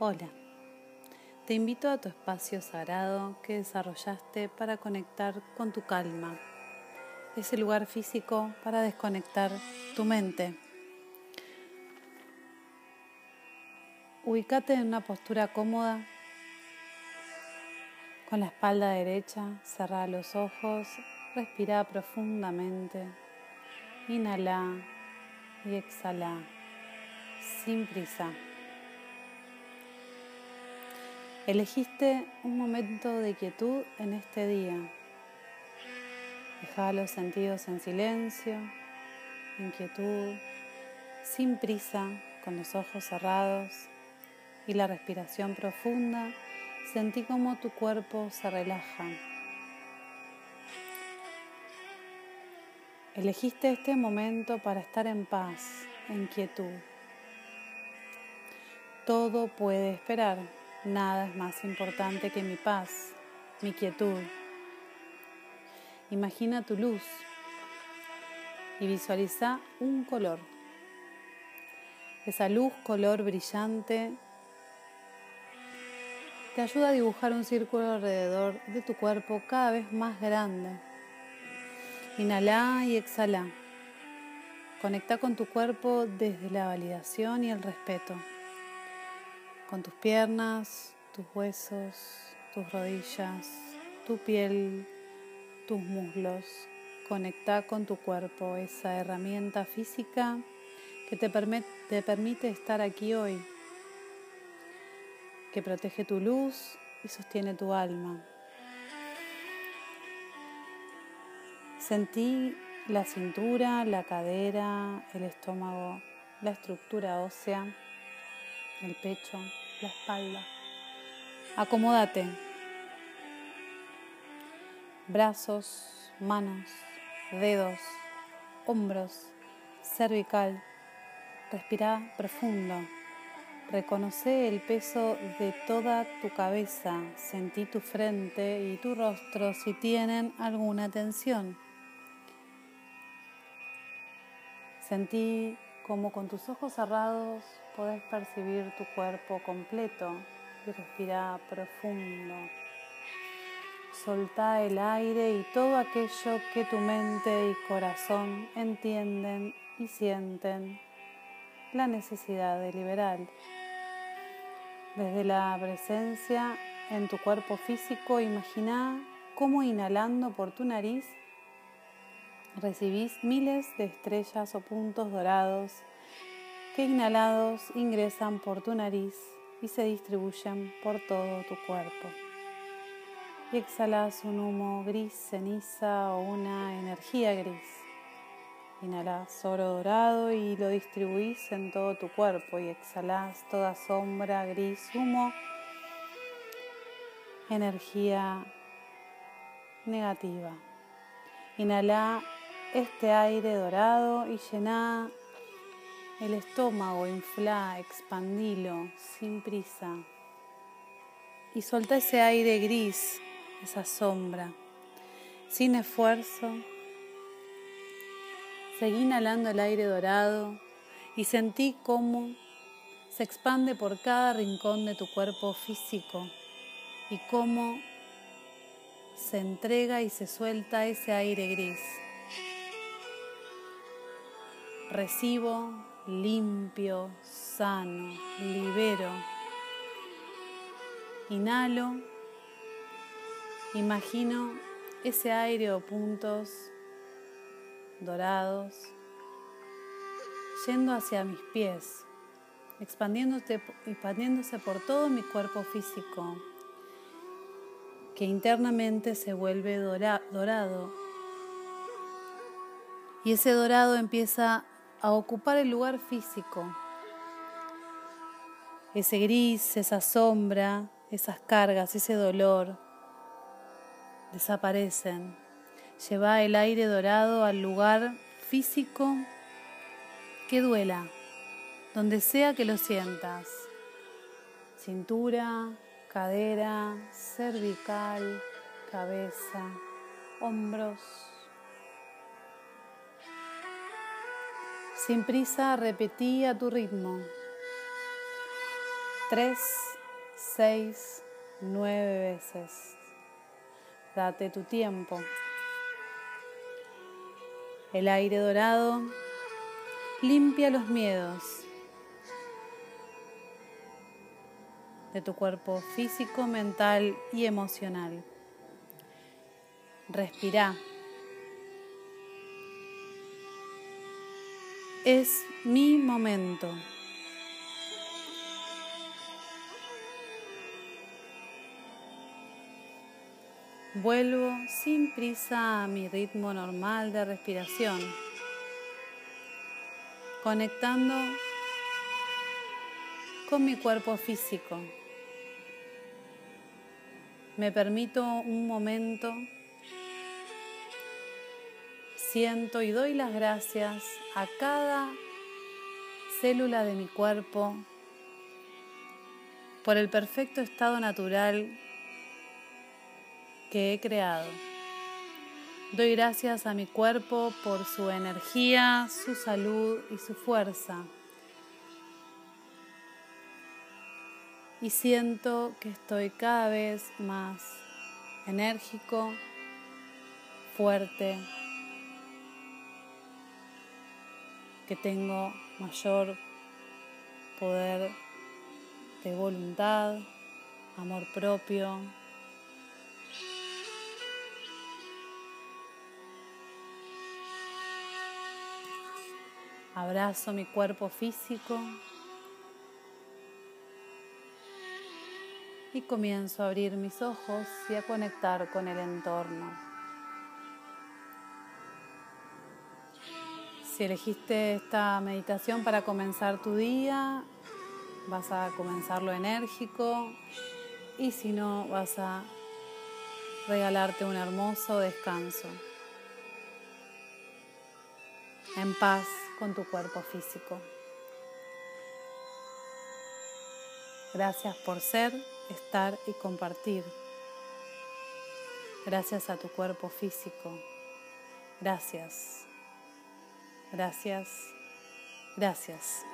Hola, te invito a tu espacio sagrado que desarrollaste para conectar con tu calma, ese lugar físico para desconectar tu mente. Ubícate en una postura cómoda, con la espalda derecha, cerra los ojos, respira profundamente, inhala y exhala sin prisa. Elegiste un momento de quietud en este día. Deja los sentidos en silencio, en quietud, sin prisa, con los ojos cerrados y la respiración profunda. Sentí como tu cuerpo se relaja. Elegiste este momento para estar en paz, en quietud. Todo puede esperar. Nada es más importante que mi paz, mi quietud. Imagina tu luz y visualiza un color. Esa luz color brillante te ayuda a dibujar un círculo alrededor de tu cuerpo cada vez más grande. Inhala y exhala. Conecta con tu cuerpo desde la validación y el respeto con tus piernas, tus huesos, tus rodillas, tu piel, tus muslos. Conecta con tu cuerpo, esa herramienta física que te, te permite estar aquí hoy, que protege tu luz y sostiene tu alma. Sentí la cintura, la cadera, el estómago, la estructura ósea el pecho, la espalda. Acomódate. Brazos, manos, dedos, hombros, cervical. Respira profundo. Reconoce el peso de toda tu cabeza. Sentí tu frente y tu rostro si tienen alguna tensión. Sentí como con tus ojos cerrados podés percibir tu cuerpo completo y respira profundo. Solta el aire y todo aquello que tu mente y corazón entienden y sienten la necesidad de liberar. Desde la presencia en tu cuerpo físico, imagina cómo inhalando por tu nariz recibís miles de estrellas o puntos dorados que inhalados ingresan por tu nariz y se distribuyen por todo tu cuerpo. Y exhalas un humo gris, ceniza o una energía gris. Inhalas oro dorado y lo distribuís en todo tu cuerpo y exhalas toda sombra, gris, humo, energía negativa. Inhala este aire dorado y llena el estómago, infla, expandilo sin prisa. Y solta ese aire gris, esa sombra, sin esfuerzo. Seguí inhalando el aire dorado y sentí cómo se expande por cada rincón de tu cuerpo físico y cómo se entrega y se suelta ese aire gris. Recibo, limpio, sano, libero. Inhalo, imagino ese aire o puntos dorados yendo hacia mis pies, expandiéndose, por todo mi cuerpo físico, que internamente se vuelve dorado. Y ese dorado empieza a ocupar el lugar físico. Ese gris, esa sombra, esas cargas, ese dolor desaparecen. Lleva el aire dorado al lugar físico que duela, donde sea que lo sientas. Cintura, cadera, cervical, cabeza, hombros, Sin prisa repetí a tu ritmo. tres, seis, nueve veces. Date tu tiempo. El aire dorado limpia los miedos de tu cuerpo físico, mental y emocional. Respira. Es mi momento. Vuelvo sin prisa a mi ritmo normal de respiración, conectando con mi cuerpo físico. Me permito un momento, siento y doy las gracias a cada célula de mi cuerpo por el perfecto estado natural que he creado. Doy gracias a mi cuerpo por su energía, su salud y su fuerza. Y siento que estoy cada vez más enérgico, fuerte, que tengo mayor poder de voluntad, amor propio, Abrazo mi cuerpo físico y comienzo a abrir mis ojos y a conectar con el entorno. Si elegiste esta meditación para comenzar tu día, vas a comenzarlo enérgico y si no, vas a regalarte un hermoso descanso en paz con tu cuerpo físico. Gracias por ser, estar y compartir. Gracias a tu cuerpo físico. Gracias. Gracias. Gracias.